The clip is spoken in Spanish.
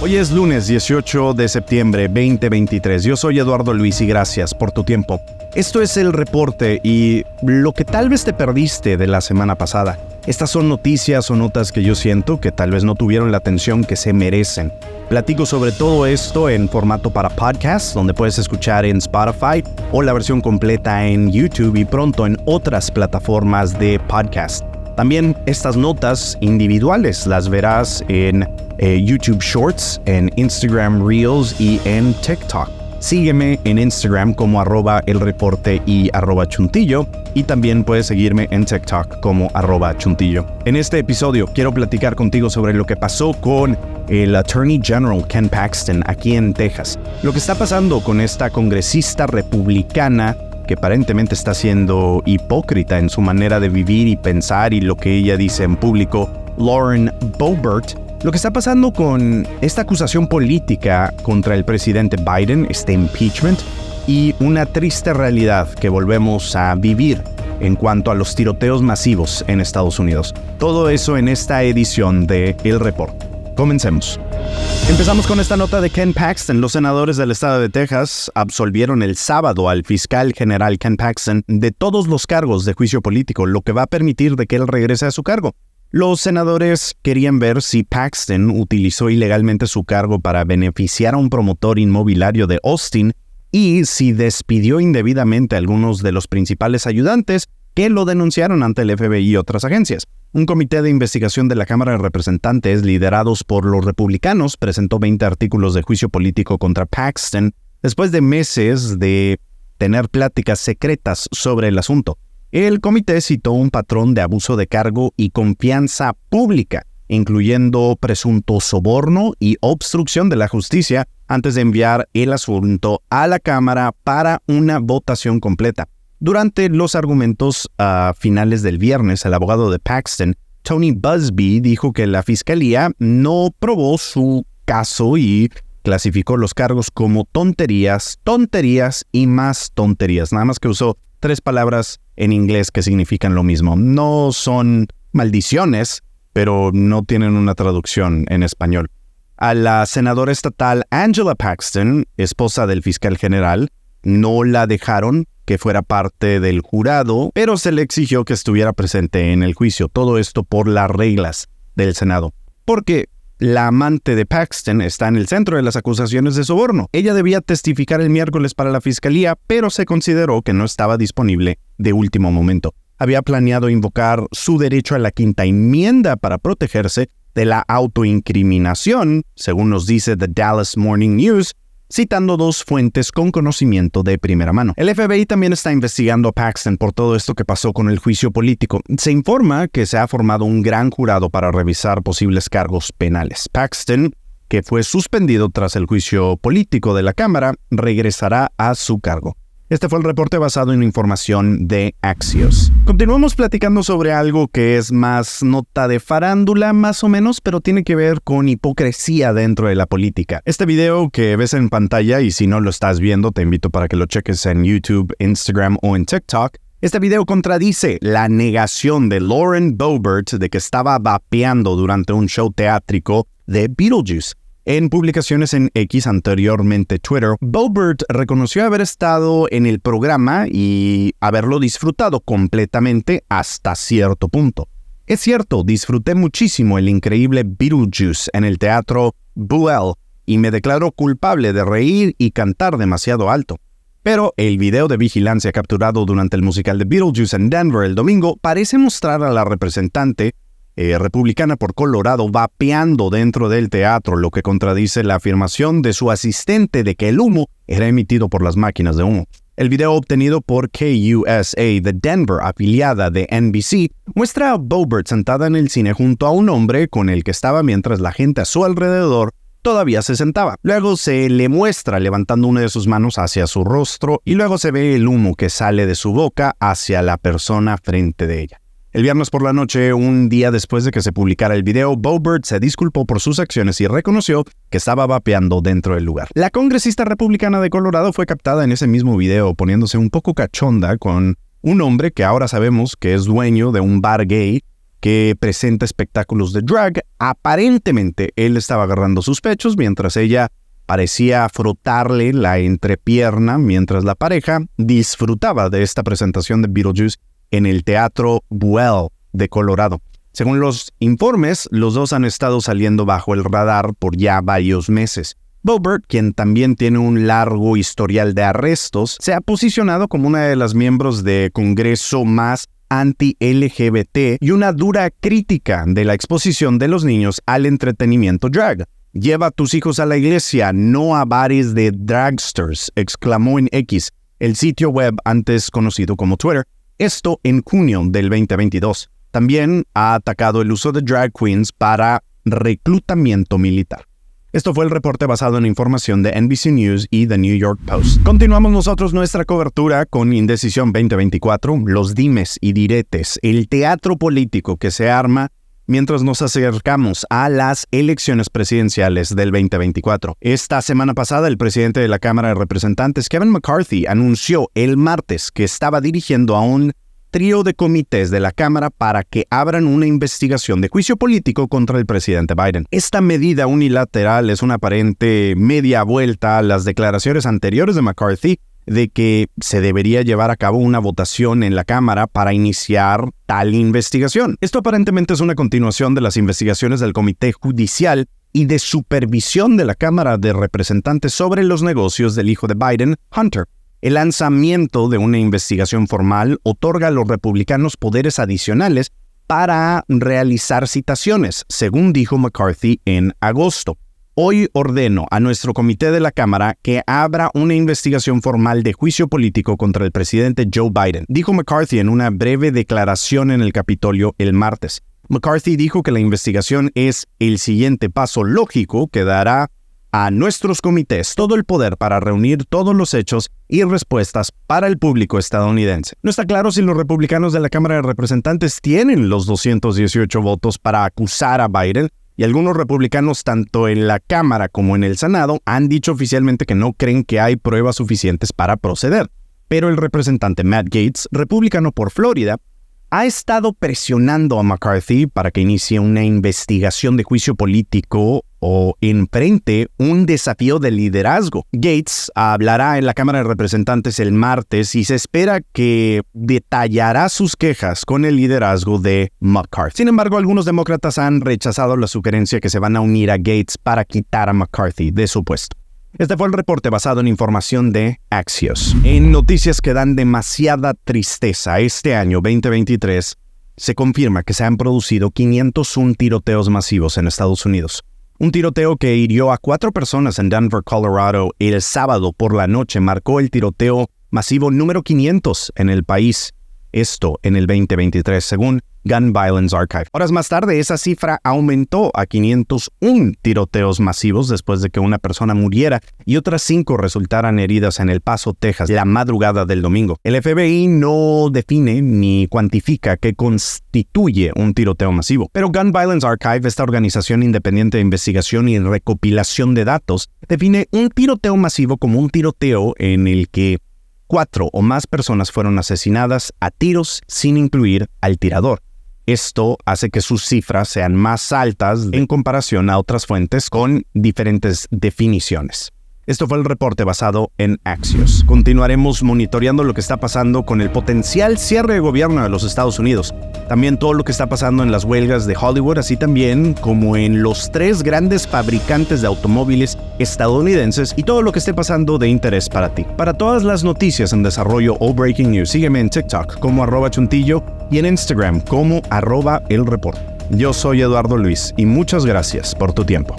Hoy es lunes 18 de septiembre 2023. Yo soy Eduardo Luis y gracias por tu tiempo. Esto es el reporte y lo que tal vez te perdiste de la semana pasada. Estas son noticias o notas que yo siento que tal vez no tuvieron la atención que se merecen. Platico sobre todo esto en formato para podcast, donde puedes escuchar en Spotify o la versión completa en YouTube y pronto en otras plataformas de podcast. También estas notas individuales las verás en eh, YouTube Shorts, en Instagram Reels y en TikTok. Sígueme en Instagram como arroba el reporte y arroba chuntillo y también puedes seguirme en TikTok como arroba chuntillo. En este episodio quiero platicar contigo sobre lo que pasó con el Attorney General Ken Paxton aquí en Texas. Lo que está pasando con esta congresista republicana que aparentemente está siendo hipócrita en su manera de vivir y pensar y lo que ella dice en público, Lauren Boebert, lo que está pasando con esta acusación política contra el presidente Biden, este impeachment, y una triste realidad que volvemos a vivir en cuanto a los tiroteos masivos en Estados Unidos. Todo eso en esta edición de El Report. Comencemos. Empezamos con esta nota de Ken Paxton. Los senadores del estado de Texas absolvieron el sábado al fiscal general Ken Paxton de todos los cargos de juicio político, lo que va a permitir de que él regrese a su cargo. Los senadores querían ver si Paxton utilizó ilegalmente su cargo para beneficiar a un promotor inmobiliario de Austin y si despidió indebidamente a algunos de los principales ayudantes que lo denunciaron ante el FBI y otras agencias. Un comité de investigación de la Cámara de Representantes, liderados por los republicanos, presentó 20 artículos de juicio político contra Paxton después de meses de tener pláticas secretas sobre el asunto. El comité citó un patrón de abuso de cargo y confianza pública, incluyendo presunto soborno y obstrucción de la justicia antes de enviar el asunto a la Cámara para una votación completa. Durante los argumentos a finales del viernes, el abogado de Paxton, Tony Busby, dijo que la fiscalía no probó su caso y clasificó los cargos como tonterías, tonterías y más tonterías. Nada más que usó tres palabras en inglés que significan lo mismo. No son maldiciones, pero no tienen una traducción en español. A la senadora estatal Angela Paxton, esposa del fiscal general, no la dejaron que fuera parte del jurado, pero se le exigió que estuviera presente en el juicio. Todo esto por las reglas del Senado. Porque la amante de Paxton está en el centro de las acusaciones de soborno. Ella debía testificar el miércoles para la fiscalía, pero se consideró que no estaba disponible de último momento. Había planeado invocar su derecho a la quinta enmienda para protegerse de la autoincriminación, según nos dice The Dallas Morning News, citando dos fuentes con conocimiento de primera mano. El FBI también está investigando a Paxton por todo esto que pasó con el juicio político. Se informa que se ha formado un gran jurado para revisar posibles cargos penales. Paxton, que fue suspendido tras el juicio político de la Cámara, regresará a su cargo. Este fue el reporte basado en información de Axios. Continuamos platicando sobre algo que es más nota de farándula, más o menos, pero tiene que ver con hipocresía dentro de la política. Este video que ves en pantalla, y si no lo estás viendo, te invito para que lo cheques en YouTube, Instagram o en TikTok. Este video contradice la negación de Lauren Boebert de que estaba vapeando durante un show teátrico de Beetlejuice. En publicaciones en X anteriormente Twitter, Bobert reconoció haber estado en el programa y haberlo disfrutado completamente hasta cierto punto. Es cierto, disfruté muchísimo el increíble Beetlejuice en el teatro Buell y me declaro culpable de reír y cantar demasiado alto. Pero el video de vigilancia capturado durante el musical de Beetlejuice en Denver el domingo parece mostrar a la representante eh, republicana por Colorado vapeando dentro del teatro, lo que contradice la afirmación de su asistente de que el humo era emitido por las máquinas de humo. El video obtenido por KUSA de Denver, afiliada de NBC, muestra a Bobert sentada en el cine junto a un hombre con el que estaba mientras la gente a su alrededor todavía se sentaba. Luego se le muestra levantando una de sus manos hacia su rostro y luego se ve el humo que sale de su boca hacia la persona frente de ella. El viernes por la noche, un día después de que se publicara el video, Bobert se disculpó por sus acciones y reconoció que estaba vapeando dentro del lugar. La congresista republicana de Colorado fue captada en ese mismo video poniéndose un poco cachonda con un hombre que ahora sabemos que es dueño de un bar gay que presenta espectáculos de drag. Aparentemente él estaba agarrando sus pechos mientras ella parecía frotarle la entrepierna mientras la pareja disfrutaba de esta presentación de Beetlejuice en el Teatro Buell de Colorado. Según los informes, los dos han estado saliendo bajo el radar por ya varios meses. Bobert, quien también tiene un largo historial de arrestos, se ha posicionado como una de las miembros de Congreso más anti-LGBT y una dura crítica de la exposición de los niños al entretenimiento drag. Lleva a tus hijos a la iglesia, no a bares de dragsters, exclamó en X, el sitio web antes conocido como Twitter, esto en junio del 2022. También ha atacado el uso de drag queens para reclutamiento militar. Esto fue el reporte basado en información de NBC News y The New York Post. Continuamos nosotros nuestra cobertura con Indecisión 2024, los dimes y diretes, el teatro político que se arma mientras nos acercamos a las elecciones presidenciales del 2024. Esta semana pasada, el presidente de la Cámara de Representantes, Kevin McCarthy, anunció el martes que estaba dirigiendo a un trío de comités de la Cámara para que abran una investigación de juicio político contra el presidente Biden. Esta medida unilateral es una aparente media vuelta a las declaraciones anteriores de McCarthy de que se debería llevar a cabo una votación en la Cámara para iniciar tal investigación. Esto aparentemente es una continuación de las investigaciones del Comité Judicial y de Supervisión de la Cámara de Representantes sobre los negocios del hijo de Biden, Hunter. El lanzamiento de una investigación formal otorga a los republicanos poderes adicionales para realizar citaciones, según dijo McCarthy en agosto. Hoy ordeno a nuestro comité de la Cámara que abra una investigación formal de juicio político contra el presidente Joe Biden, dijo McCarthy en una breve declaración en el Capitolio el martes. McCarthy dijo que la investigación es el siguiente paso lógico que dará a nuestros comités todo el poder para reunir todos los hechos y respuestas para el público estadounidense. No está claro si los republicanos de la Cámara de Representantes tienen los 218 votos para acusar a Biden, y algunos republicanos tanto en la Cámara como en el Senado han dicho oficialmente que no creen que hay pruebas suficientes para proceder. Pero el representante Matt Gates, republicano por Florida, ha estado presionando a McCarthy para que inicie una investigación de juicio político o enfrente un desafío de liderazgo. Gates hablará en la Cámara de Representantes el martes y se espera que detallará sus quejas con el liderazgo de McCarthy. Sin embargo, algunos demócratas han rechazado la sugerencia que se van a unir a Gates para quitar a McCarthy de su puesto. Este fue el reporte basado en información de Axios. En noticias que dan demasiada tristeza, este año 2023 se confirma que se han producido 501 tiroteos masivos en Estados Unidos. Un tiroteo que hirió a cuatro personas en Denver, Colorado, el sábado por la noche marcó el tiroteo masivo número 500 en el país. Esto en el 2023, según Gun Violence Archive. Horas más tarde, esa cifra aumentó a 501 tiroteos masivos después de que una persona muriera y otras cinco resultaran heridas en El Paso, Texas, la madrugada del domingo. El FBI no define ni cuantifica qué constituye un tiroteo masivo, pero Gun Violence Archive, esta organización independiente de investigación y recopilación de datos, define un tiroteo masivo como un tiroteo en el que cuatro o más personas fueron asesinadas a tiros sin incluir al tirador. Esto hace que sus cifras sean más altas en comparación a otras fuentes con diferentes definiciones. Esto fue el reporte basado en Axios. Continuaremos monitoreando lo que está pasando con el potencial cierre de gobierno de los Estados Unidos. También todo lo que está pasando en las huelgas de Hollywood, así también como en los tres grandes fabricantes de automóviles estadounidenses y todo lo que esté pasando de interés para ti. Para todas las noticias en desarrollo o breaking news, sígueme en TikTok como arroba chuntillo y en Instagram como arroba el report. Yo soy Eduardo Luis y muchas gracias por tu tiempo.